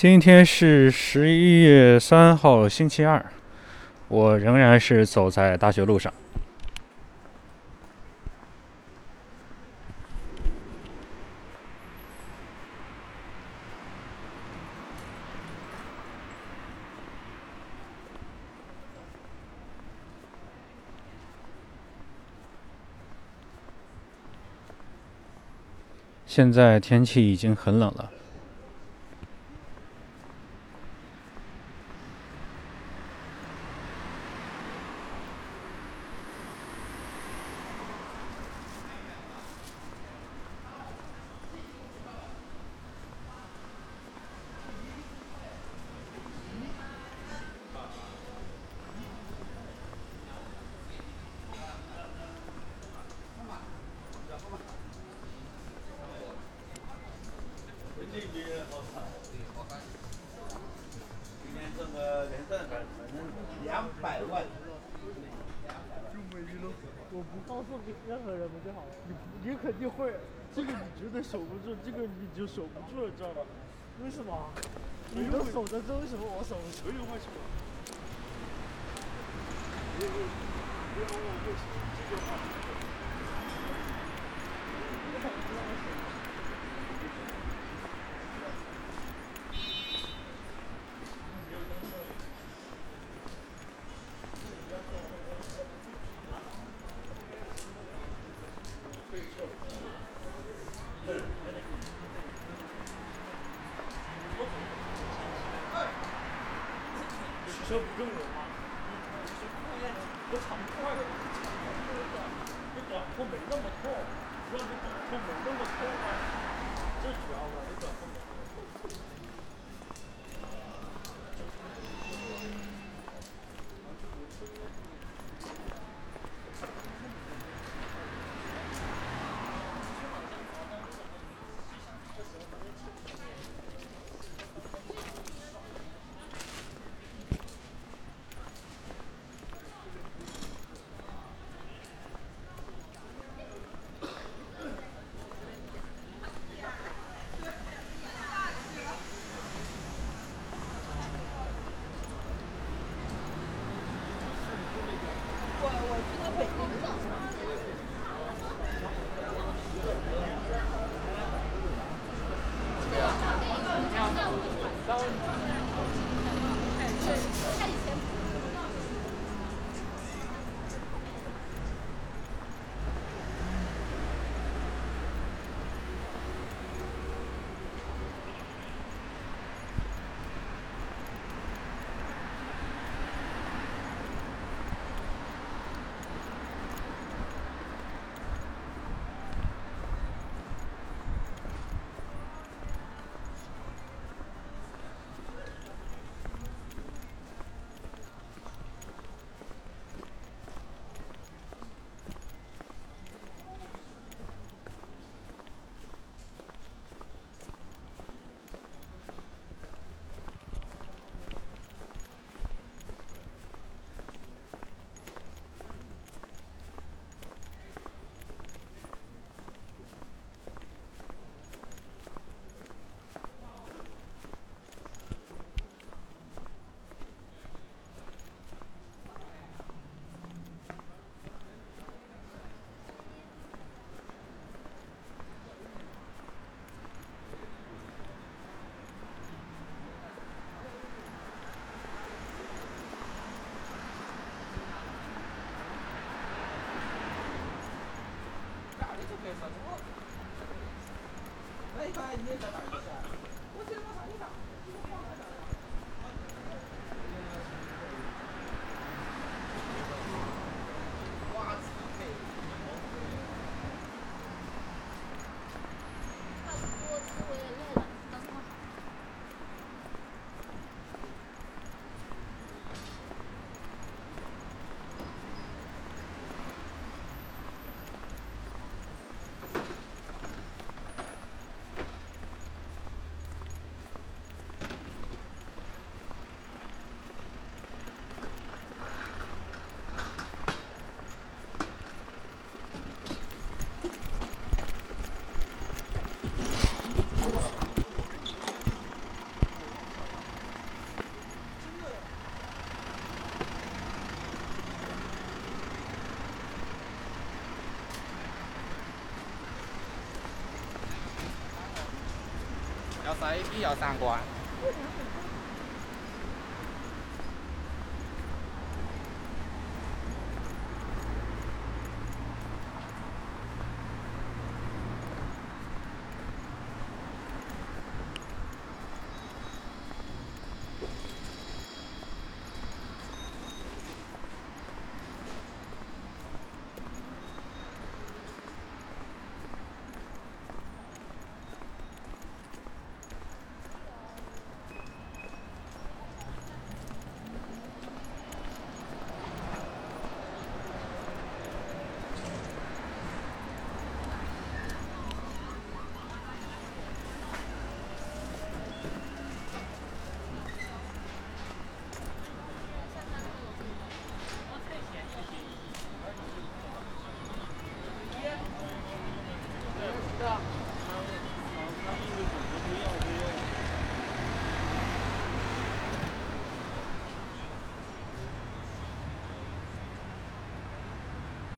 今天是十一月三号，星期二，我仍然是走在大学路上。现在天气已经很冷了。两百万。我不告诉给任何人不就好了？你你肯定会，这个你绝对守不住，这个你就守不住了，知道吧？为什么？你能守得住，为什么我守不住？没有为什么？不要问我为什么这句话。用我吗？我长快了，你短裤没那么透，让你短裤没那么透吗？这主要的，教えます、ありがとう。塞比较闪光。为啥很